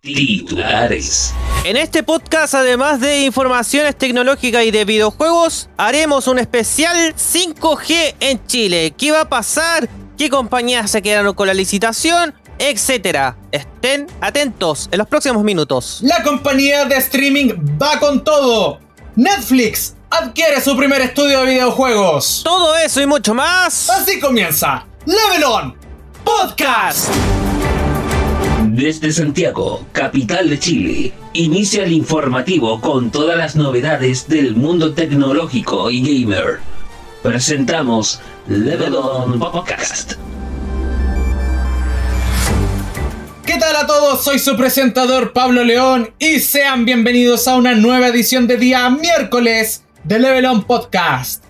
Titulares. En este podcast, además de informaciones tecnológicas y de videojuegos, haremos un especial 5G en Chile. ¿Qué va a pasar? ¿Qué compañías se quedaron con la licitación? Etcétera. Estén atentos en los próximos minutos. La compañía de streaming va con todo. Netflix adquiere su primer estudio de videojuegos. Todo eso y mucho más. Así comienza Level On Podcast. Desde Santiago, capital de Chile, inicia el informativo con todas las novedades del mundo tecnológico y gamer. Presentamos Level On Podcast. ¿Qué tal a todos? Soy su presentador Pablo León y sean bienvenidos a una nueva edición de día miércoles de Level On Podcast.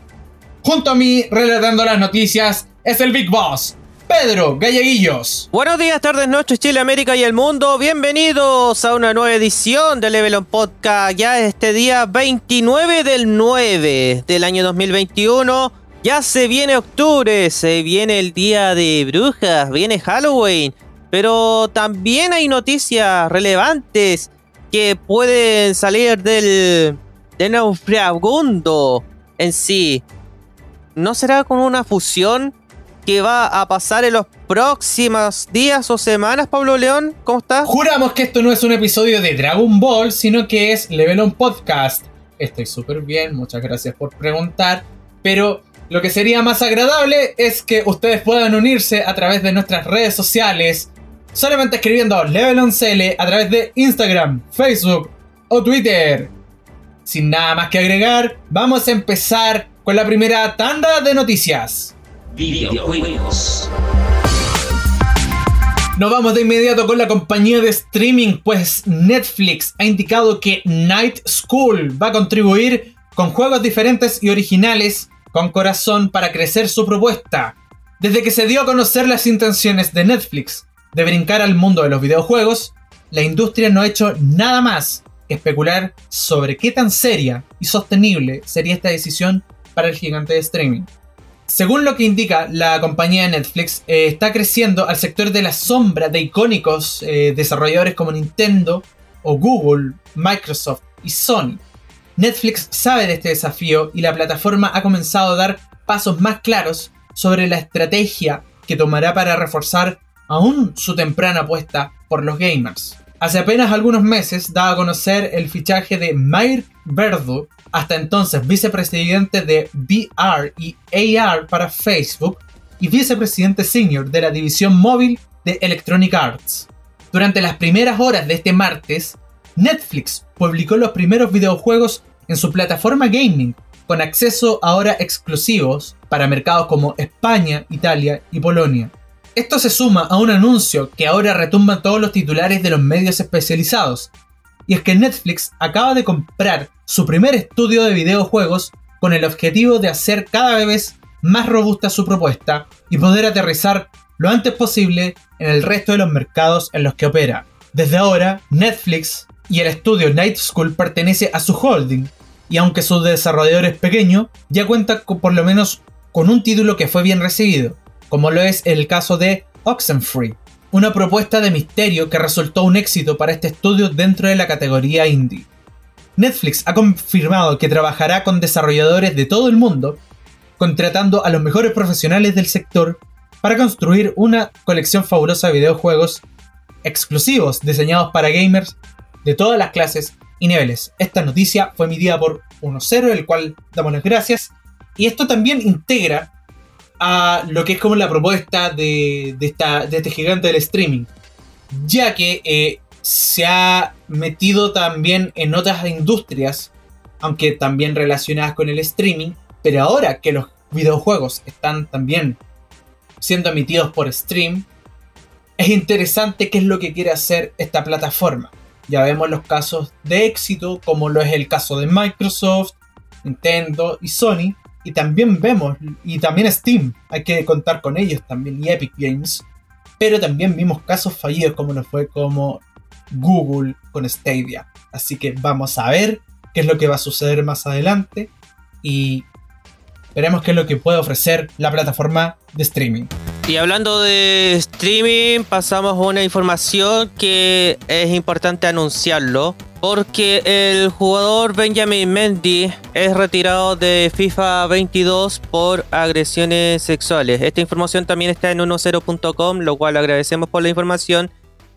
Junto a mí, relatando las noticias, es el Big Boss, Pedro Galleguillos. Buenos días, tardes, noches, Chile, América y el mundo. Bienvenidos a una nueva edición de Level On Podcast. Ya este día 29 del 9 del año 2021. Ya se viene octubre, se viene el día de brujas, viene Halloween. Pero también hay noticias relevantes que pueden salir del, del naufragundo en sí. ¿No será como una fusión que va a pasar en los próximos días o semanas, Pablo León? ¿Cómo estás? Juramos que esto no es un episodio de Dragon Ball, sino que es Level On Podcast. Estoy súper bien, muchas gracias por preguntar. Pero lo que sería más agradable es que ustedes puedan unirse a través de nuestras redes sociales solamente escribiendo Level on CL a través de Instagram, Facebook o Twitter. Sin nada más que agregar, vamos a empezar con la primera tanda de noticias. Videojuegos. Nos vamos de inmediato con la compañía de streaming, pues Netflix ha indicado que Night School va a contribuir con juegos diferentes y originales con corazón para crecer su propuesta. Desde que se dio a conocer las intenciones de Netflix de brincar al mundo de los videojuegos, la industria no ha hecho nada más que especular sobre qué tan seria y sostenible sería esta decisión para el gigante de streaming. Según lo que indica la compañía Netflix, eh, está creciendo al sector de la sombra de icónicos eh, desarrolladores como Nintendo o Google, Microsoft y Sony. Netflix sabe de este desafío y la plataforma ha comenzado a dar pasos más claros sobre la estrategia que tomará para reforzar aún su temprana apuesta por los gamers. Hace apenas algunos meses daba a conocer el fichaje de Mair Verdu, hasta entonces vicepresidente de VR y AR para Facebook y vicepresidente senior de la división móvil de Electronic Arts. Durante las primeras horas de este martes, Netflix publicó los primeros videojuegos en su plataforma gaming, con acceso ahora exclusivos para mercados como España, Italia y Polonia. Esto se suma a un anuncio que ahora retumba todos los titulares de los medios especializados, y es que Netflix acaba de comprar su primer estudio de videojuegos con el objetivo de hacer cada vez más robusta su propuesta y poder aterrizar lo antes posible en el resto de los mercados en los que opera. Desde ahora, Netflix y el estudio Night School pertenece a su holding, y aunque su desarrollador es pequeño, ya cuenta por lo menos con un título que fue bien recibido, como lo es el caso de Oxenfree, una propuesta de misterio que resultó un éxito para este estudio dentro de la categoría indie. Netflix ha confirmado que trabajará con desarrolladores de todo el mundo, contratando a los mejores profesionales del sector para construir una colección fabulosa de videojuegos exclusivos diseñados para gamers de todas las clases y niveles. Esta noticia fue emitida por 1.0, el cual damos las gracias. Y esto también integra a lo que es como la propuesta de, esta, de este gigante del streaming. Ya que eh, se ha metido también en otras industrias, aunque también relacionadas con el streaming, pero ahora que los videojuegos están también siendo emitidos por stream, es interesante qué es lo que quiere hacer esta plataforma. Ya vemos los casos de éxito, como lo es el caso de Microsoft, Nintendo y Sony, y también vemos, y también Steam, hay que contar con ellos también, y Epic Games. Pero también vimos casos fallidos como lo fue como Google con Stadia. Así que vamos a ver qué es lo que va a suceder más adelante. Y veremos qué es lo que puede ofrecer la plataforma de streaming. Y hablando de streaming, pasamos a una información que es importante anunciarlo. Porque el jugador Benjamin Mendy es retirado de FIFA 22 por agresiones sexuales. Esta información también está en 10.com, lo cual agradecemos por la información.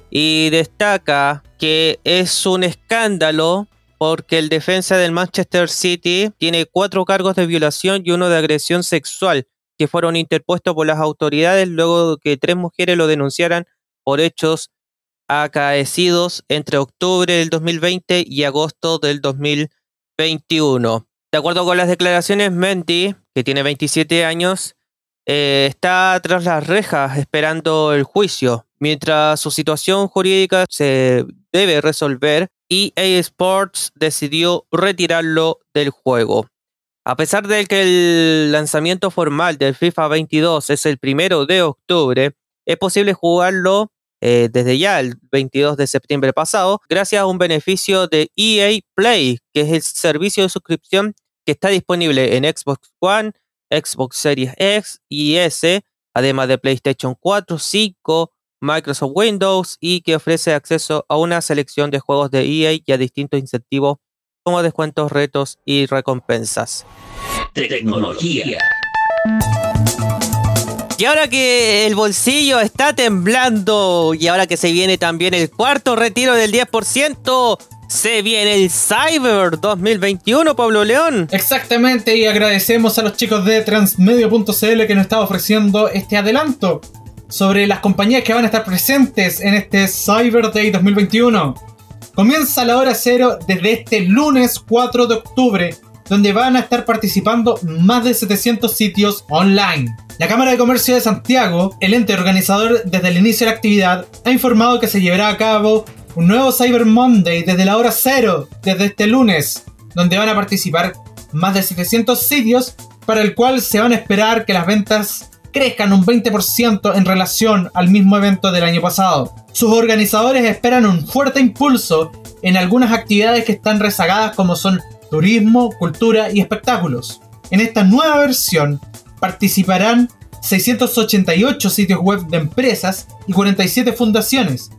Y destaca que es un escándalo porque el defensa del Manchester City tiene cuatro cargos de violación y uno de agresión sexual que fueron interpuestos por las autoridades luego que tres mujeres lo denunciaran por hechos acaecidos entre octubre del 2020 y agosto del 2021. De acuerdo con las declaraciones, Menti, que tiene 27 años, eh, está tras las rejas esperando el juicio, mientras su situación jurídica se debe resolver y EA Sports decidió retirarlo del juego. A pesar de que el lanzamiento formal del FIFA 22 es el primero de octubre, es posible jugarlo eh, desde ya el 22 de septiembre pasado, gracias a un beneficio de EA Play, que es el servicio de suscripción que está disponible en Xbox One, Xbox Series X y S, además de PlayStation 4, 5, Microsoft Windows y que ofrece acceso a una selección de juegos de EA y a distintos incentivos como descuentos, retos y recompensas. Tecnología. Y ahora que el bolsillo está temblando y ahora que se viene también el cuarto retiro del 10%, se viene el Cyber 2021, Pablo León. Exactamente, y agradecemos a los chicos de transmedio.cl que nos están ofreciendo este adelanto sobre las compañías que van a estar presentes en este Cyber Day 2021. Comienza la hora cero desde este lunes 4 de octubre, donde van a estar participando más de 700 sitios online. La Cámara de Comercio de Santiago, el ente organizador desde el inicio de la actividad, ha informado que se llevará a cabo un nuevo Cyber Monday desde la hora cero, desde este lunes, donde van a participar más de 700 sitios, para el cual se van a esperar que las ventas crezcan un 20% en relación al mismo evento del año pasado. Sus organizadores esperan un fuerte impulso en algunas actividades que están rezagadas como son turismo, cultura y espectáculos. En esta nueva versión, participarán 688 sitios web de empresas y 47 fundaciones,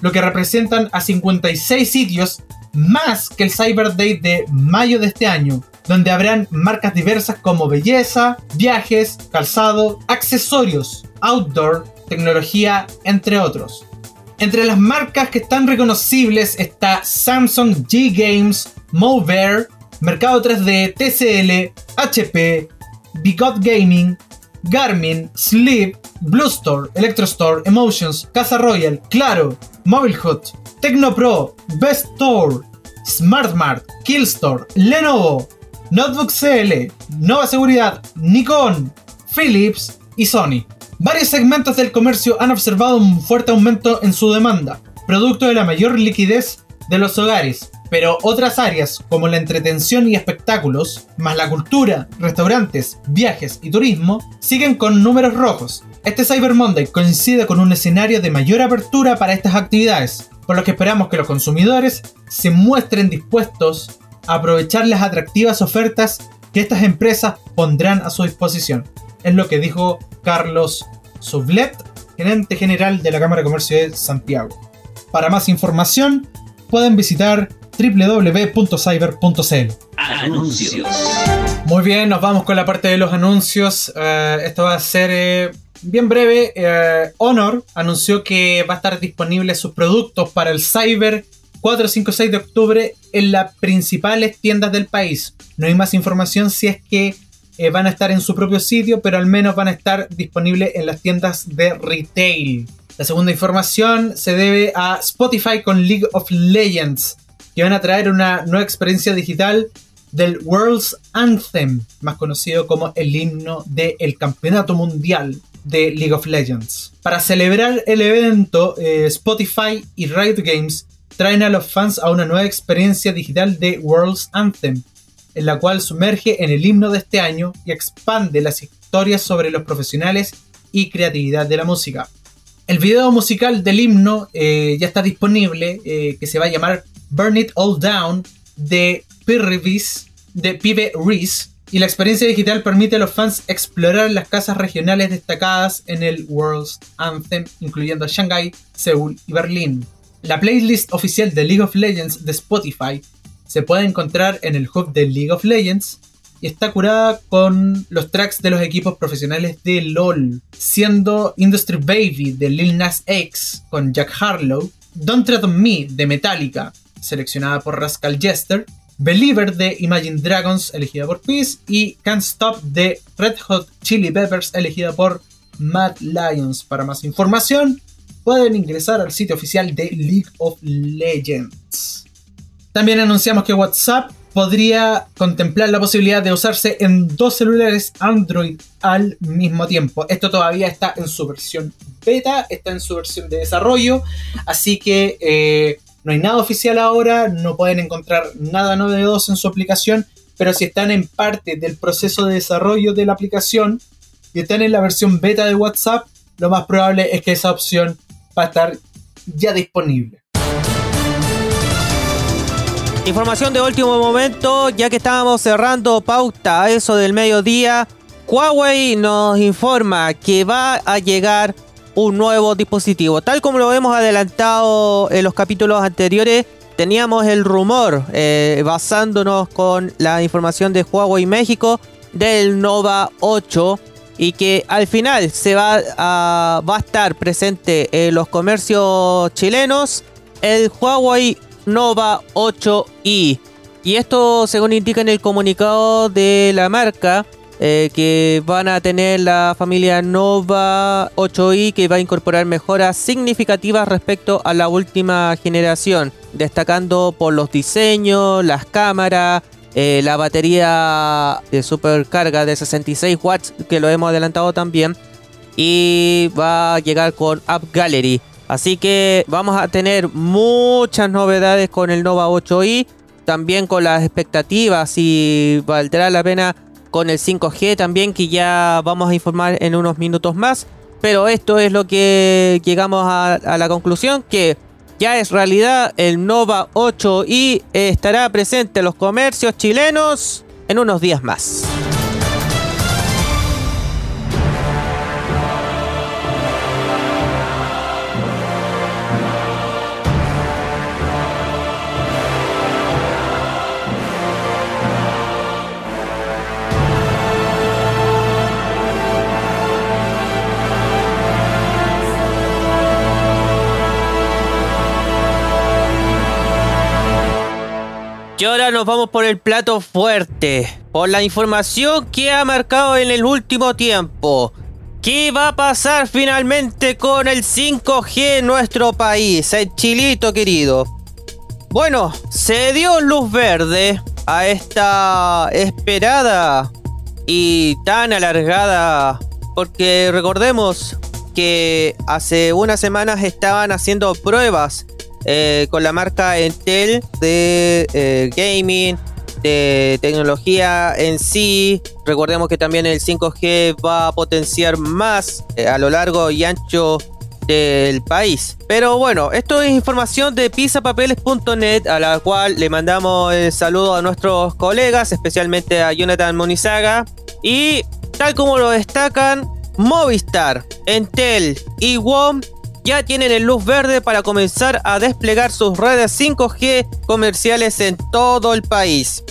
lo que representan a 56 sitios más que el Cyber Day de mayo de este año, donde habrán marcas diversas como belleza, viajes, calzado, accesorios, outdoor, tecnología, entre otros. Entre las marcas que están reconocibles está Samsung G Games, Mover, Mercado 3D, TCL, HP, Bigot Gaming, Garmin, Sleep, Blue Store, Electrostore, Emotions, Casa Royal, Claro, Mobilehut, Tecnopro, Best Store, SmartMart, Killstore, Lenovo, Notebook CL, Nova Seguridad, Nikon, Philips y Sony. Varios segmentos del comercio han observado un fuerte aumento en su demanda, producto de la mayor liquidez de los hogares, pero otras áreas como la entretención y espectáculos, más la cultura, restaurantes, viajes y turismo, siguen con números rojos. Este Cyber Monday coincide con un escenario de mayor apertura para estas actividades, por lo que esperamos que los consumidores se muestren dispuestos a aprovechar las atractivas ofertas que estas empresas pondrán a su disposición. Es lo que dijo Carlos Sublet, gerente general de la Cámara de Comercio de Santiago. Para más información, pueden visitar www.cyber.cl. Anuncios. Muy bien, nos vamos con la parte de los anuncios. Eh, esto va a ser eh, bien breve. Eh, Honor anunció que va a estar disponible sus productos para el Cyber 4, 5, 6 de octubre en las principales tiendas del país. No hay más información si es que van a estar en su propio sitio, pero al menos van a estar disponibles en las tiendas de retail. La segunda información se debe a Spotify con League of Legends que van a traer una nueva experiencia digital del World's Anthem, más conocido como el himno del Campeonato Mundial de League of Legends. Para celebrar el evento, eh, Spotify y Riot Games traen a los fans a una nueva experiencia digital de World's Anthem, en la cual sumerge en el himno de este año y expande las historias sobre los profesionales y creatividad de la música. El video musical del himno eh, ya está disponible, eh, que se va a llamar Burn It All Down de Pirvis, de Pibe Reese, Y la experiencia digital permite a los fans explorar las casas regionales destacadas en el World's Anthem, incluyendo Shanghai, Seúl y Berlín. La playlist oficial de League of Legends de Spotify se puede encontrar en el hub de League of Legends y está curada con los tracks de los equipos profesionales de LOL, siendo Industry Baby de Lil Nas X con Jack Harlow, Don't Tread on Me de Metallica, seleccionada por Rascal Jester, Believer de Imagine Dragons, elegida por Peace, y Can't Stop de Red Hot Chili Peppers, elegida por Mad Lions. Para más información, pueden ingresar al sitio oficial de League of Legends. También anunciamos que WhatsApp podría contemplar la posibilidad de usarse en dos celulares Android al mismo tiempo. Esto todavía está en su versión beta, está en su versión de desarrollo, así que eh, no hay nada oficial ahora, no pueden encontrar nada novedoso en su aplicación, pero si están en parte del proceso de desarrollo de la aplicación y están en la versión beta de WhatsApp, lo más probable es que esa opción va a estar ya disponible. Información de último momento, ya que estábamos cerrando pauta a eso del mediodía, Huawei nos informa que va a llegar un nuevo dispositivo. Tal como lo hemos adelantado en los capítulos anteriores, teníamos el rumor, eh, basándonos con la información de Huawei México, del Nova 8 y que al final se va a, va a estar presente en los comercios chilenos el Huawei Nova 8i. Y esto según indica en el comunicado de la marca, eh, que van a tener la familia Nova 8i que va a incorporar mejoras significativas respecto a la última generación, destacando por los diseños, las cámaras, eh, la batería de supercarga de 66 watts que lo hemos adelantado también y va a llegar con App Gallery. Así que vamos a tener muchas novedades con el Nova 8i, también con las expectativas si valdrá la pena con el 5G también que ya vamos a informar en unos minutos más. Pero esto es lo que llegamos a, la conclusión que ya es realidad el Nova 8 y estará presente en los comercios chilenos en unos días más. Y ahora nos vamos por el plato fuerte, por la información que ha marcado en el último tiempo. ¿Qué va a pasar finalmente con el 5G en nuestro país, el chilito querido? Bueno, se dio luz verde a esta esperada y tan alargada, porque recordemos que hace unas semanas estaban haciendo pruebas eh, con la marca Intel de eh, gaming, de tecnología en sí. Recordemos que también el 5G va a potenciar más eh, a lo largo y ancho del país. Pero bueno, esto es información de pisapapeles.net a la cual le mandamos el saludo a nuestros colegas, especialmente a Jonathan Monizaga. Y tal como lo destacan, Movistar, Entel y WOM ya tienen el luz verde para comenzar a desplegar sus redes 5G comerciales en todo el país.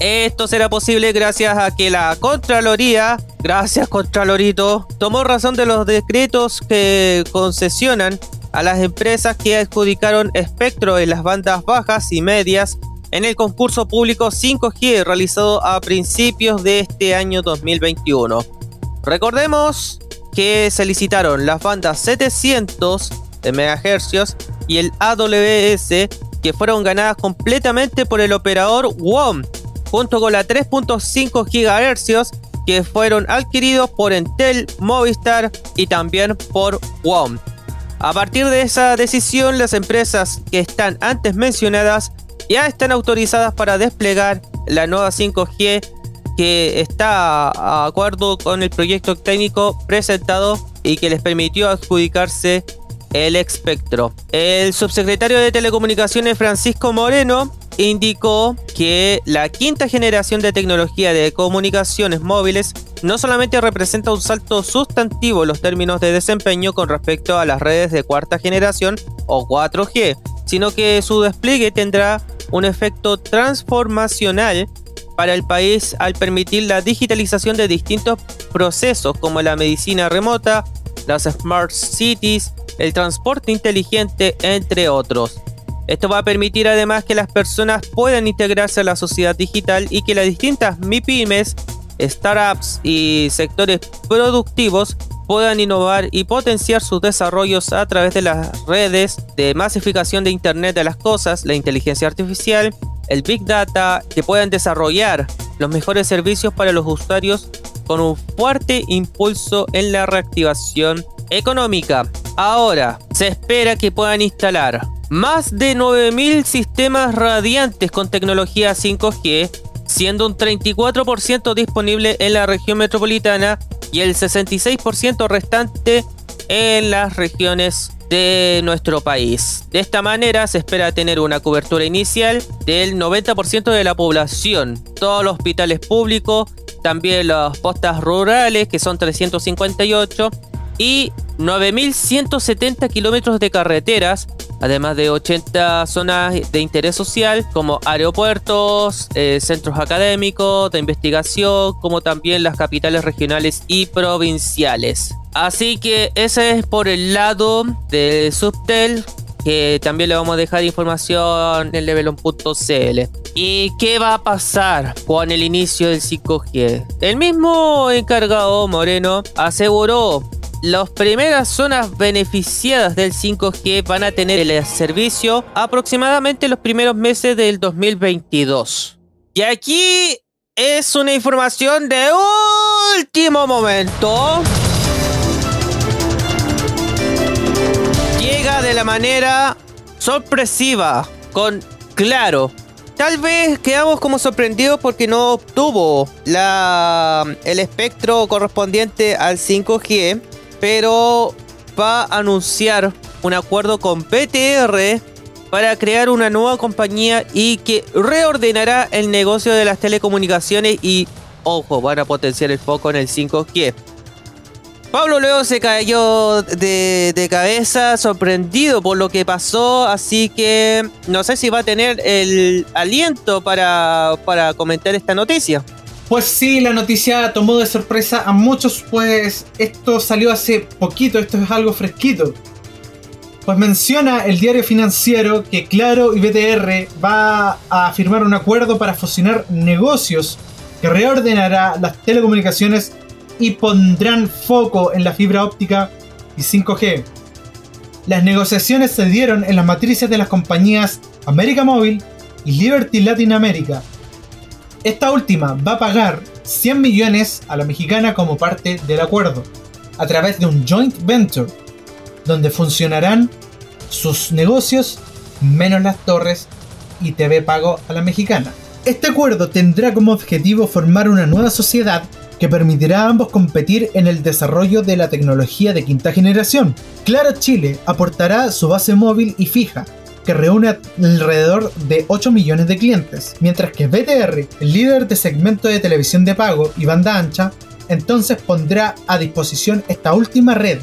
Esto será posible gracias a que la Contraloría, gracias Contralorito, tomó razón de los decretos que concesionan a las empresas que adjudicaron espectro en las bandas bajas y medias en el concurso público 5G realizado a principios de este año 2021. Recordemos que se licitaron las bandas 700 de MHz y el AWS que fueron ganadas completamente por el operador WOM junto con la 3.5 GHz que fueron adquiridos por Entel, Movistar y también por WOM. A partir de esa decisión, las empresas que están antes mencionadas ya están autorizadas para desplegar la nueva 5G que está a acuerdo con el proyecto técnico presentado y que les permitió adjudicarse el espectro. El subsecretario de Telecomunicaciones Francisco Moreno indicó que la quinta generación de tecnología de comunicaciones móviles no solamente representa un salto sustantivo en los términos de desempeño con respecto a las redes de cuarta generación o 4G, sino que su despliegue tendrá un efecto transformacional para el país al permitir la digitalización de distintos procesos como la medicina remota, las smart cities, el transporte inteligente, entre otros. Esto va a permitir además que las personas puedan integrarse a la sociedad digital y que las distintas MIPIMES, startups y sectores productivos puedan innovar y potenciar sus desarrollos a través de las redes de masificación de Internet de las Cosas, la inteligencia artificial, el Big Data, que puedan desarrollar los mejores servicios para los usuarios con un fuerte impulso en la reactivación económica. Ahora, se espera que puedan instalar más de 9.000 sistemas radiantes con tecnología 5G, siendo un 34% disponible en la región metropolitana y el 66% restante en las regiones de nuestro país. De esta manera se espera tener una cobertura inicial del 90% de la población, todos los hospitales públicos, también las postas rurales que son 358 y 9.170 kilómetros de carreteras, además de 80 zonas de interés social como aeropuertos, eh, centros académicos, de investigación, como también las capitales regionales y provinciales. Así que ese es por el lado de Subtel, que también le vamos a dejar información en levelon.cl. ¿Y qué va a pasar con el inicio del 5G? El mismo encargado Moreno aseguró las primeras zonas beneficiadas del 5G van a tener el servicio aproximadamente los primeros meses del 2022. Y aquí es una información de último momento. De la manera sorpresiva, con claro. Tal vez quedamos como sorprendidos porque no obtuvo la, el espectro correspondiente al 5G pero va a anunciar un acuerdo con PTR para crear una nueva compañía y que reordenará el negocio de las telecomunicaciones y, ojo, van a potenciar el foco en el 5G. Pablo luego se cayó de, cabeza, sorprendido por lo que pasó, así que no sé si va a tener el aliento para, para comentar esta noticia. Pues sí, la noticia tomó de sorpresa a muchos, pues esto salió hace poquito, esto es algo fresquito. Pues menciona el diario financiero que Claro y BTR va a firmar un acuerdo para fusionar negocios que reordenará las telecomunicaciones y pondrán foco en la fibra óptica y 5G. Las negociaciones se dieron en las matrices de las compañías América Móvil y Liberty Latin America esta última va a pagar 100 millones a la mexicana como parte del acuerdo, a través de un joint venture, donde funcionarán sus negocios menos las torres y TV pago a la mexicana. Este acuerdo tendrá como objetivo formar una nueva sociedad que permitirá a ambos competir en el desarrollo de la tecnología de quinta generación. Claro Chile aportará su base móvil y fija, que reúne alrededor de 8 millones de clientes, mientras que BTR, el líder de segmento de televisión de pago y banda ancha, entonces pondrá a disposición esta última red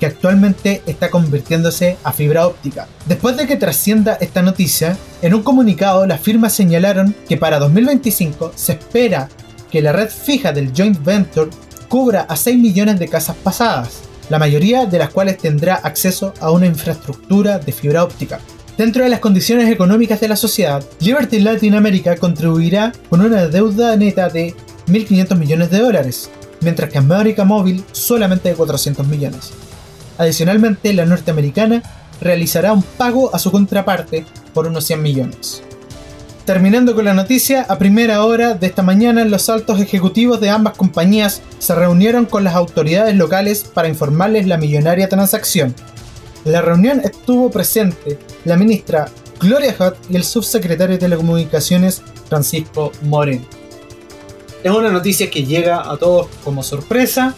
que actualmente está convirtiéndose a fibra óptica. Después de que trascienda esta noticia, en un comunicado las firmas señalaron que para 2025 se espera que la red fija del joint venture cubra a 6 millones de casas pasadas, la mayoría de las cuales tendrá acceso a una infraestructura de fibra óptica. Dentro de las condiciones económicas de la sociedad, Liberty Latin America contribuirá con una deuda neta de 1.500 millones de dólares, mientras que América Móvil solamente de 400 millones. Adicionalmente, la norteamericana realizará un pago a su contraparte por unos 100 millones. Terminando con la noticia, a primera hora de esta mañana los altos ejecutivos de ambas compañías se reunieron con las autoridades locales para informarles la millonaria transacción, la reunión estuvo presente la ministra Gloria Hutt y el subsecretario de Telecomunicaciones Francisco Moreno. Es una noticia que llega a todos como sorpresa.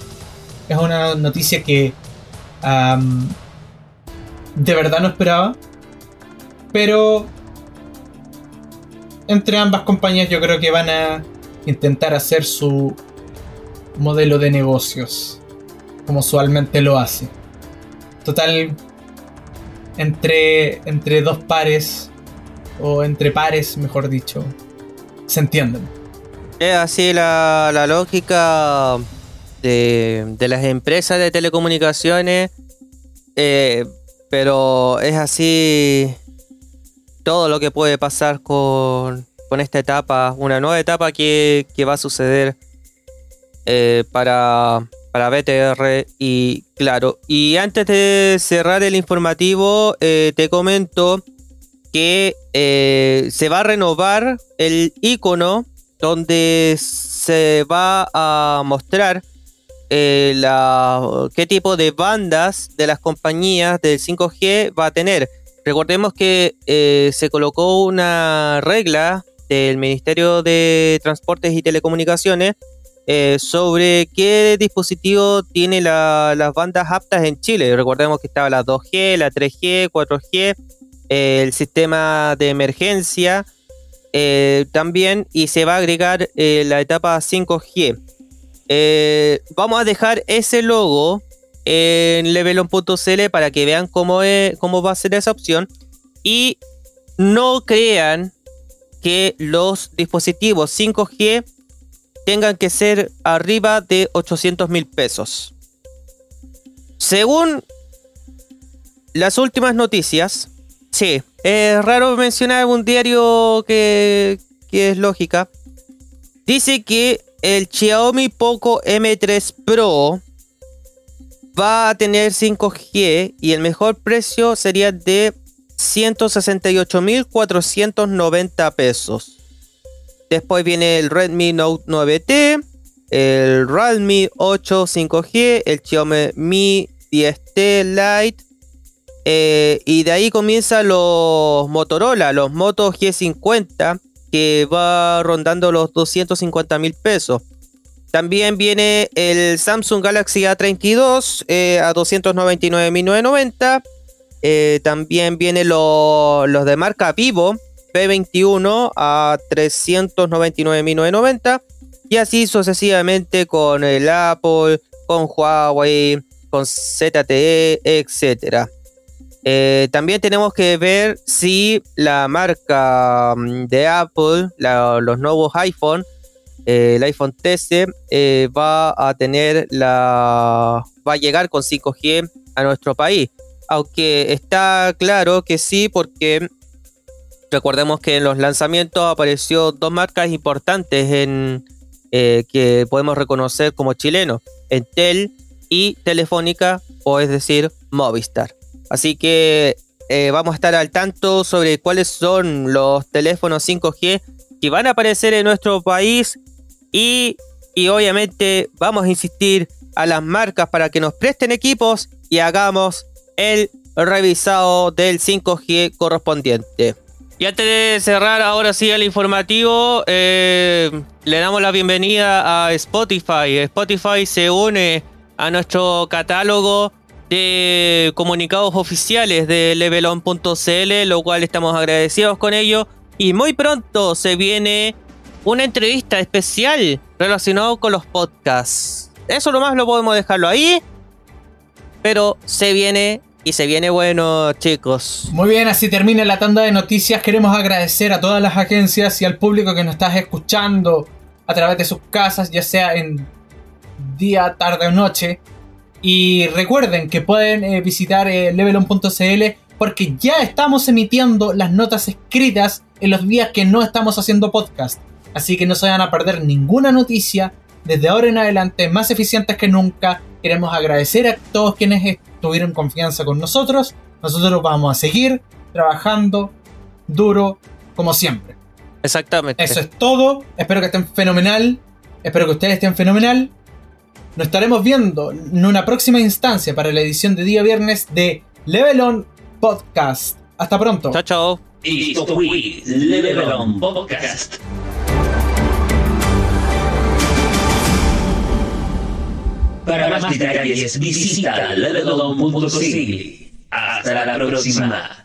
Es una noticia que de verdad no esperaba. Pero entre ambas compañías yo creo que van a intentar hacer su modelo de negocios, como usualmente lo hace. Total, entre, entre dos pares, o entre pares, mejor dicho, se entienden. Es así la, la lógica de, de, las empresas de telecomunicaciones, eh, pero es así todo lo que puede pasar con, con esta etapa, una nueva etapa que, que va a suceder eh, para, para BTR y claro. Y antes de cerrar el informativo, eh, te comento que eh, se va a renovar el icono donde se va a mostrar la, qué tipo de bandas de las compañías del 5G va a tener. Recordemos que se colocó una regla del Ministerio de Transportes y Telecomunicaciones eh, sobre qué dispositivo tiene las bandas aptas en Chile. Recordemos que estaba la 2G, la 3G, 4G, eh, el sistema de emergencia eh, también y se va a agregar la etapa 5G. vamos a dejar ese logo en levelon.cl para que vean cómo, cómo va a ser esa opción y no crean que los dispositivos 5G tengan que ser arriba de 800 mil pesos. Según las últimas noticias, sí, es raro mencionar un diario que, que es lógica. Dice que el Xiaomi Poco M3 Pro va a tener 5G y el mejor precio sería de 168.490 pesos. Después viene el Redmi Note 9T, el Realme 8 5G, el Xiaomi Mi 10T Lite. Eh, y de ahí comienzan los Motorola, los Moto G50, que va rondando los 250 mil pesos. También viene el Samsung Galaxy A32 eh, a 299.990. Eh, también vienen los de marca Vivo P21 a 399.990 y así sucesivamente con el Apple, con Huawei, con ZTE, etc. Eh, también tenemos que ver si la marca mm, de Apple, los nuevos iPhone, eh, el iPhone 13, eh, va a tener la. va a llegar con 5G a nuestro país. Aunque está claro que sí, porque Recordemos que en los lanzamientos apareció dos marcas importantes en, eh, que podemos reconocer como chilenos, Entel y Telefónica, o es decir, Movistar. Así que vamos a estar al tanto sobre cuáles son los teléfonos 5G que van a aparecer en nuestro país y, obviamente vamos a insistir a las marcas para que nos presten equipos y hagamos el revisado del 5G correspondiente. Y antes de cerrar ahora sí el informativo, eh, le damos la bienvenida a Spotify. Spotify se une a nuestro catálogo de comunicados oficiales de levelon.cl, lo cual estamos agradecidos con ello. Y muy pronto se viene una entrevista especial relacionada con los podcasts. Eso nomás lo podemos dejarlo ahí. Pero se viene y se viene bueno, chicos. Muy bien, así termina la tanda de noticias. Queremos agradecer a todas las agencias y al público que nos está escuchando a través de sus casas, ya sea en día, tarde o noche. Y recuerden que pueden eh, visitar eh, levelon.cl porque ya estamos emitiendo las notas escritas en los días que no estamos haciendo podcast. Así que no se van a perder ninguna noticia desde ahora en adelante, más eficientes que nunca. Queremos agradecer a todos quienes tuvieron confianza con nosotros. Nosotros vamos a seguir trabajando duro como siempre. Exactamente. Eso es todo. Espero que estén fenomenal. Espero que ustedes estén fenomenal. Nos estaremos viendo en una próxima instancia para la edición de día viernes de Level On Podcast. Hasta pronto. Chao, chao. Esto fue Level On Podcast. Para más detalles visita levelon.cl. Hasta la próxima.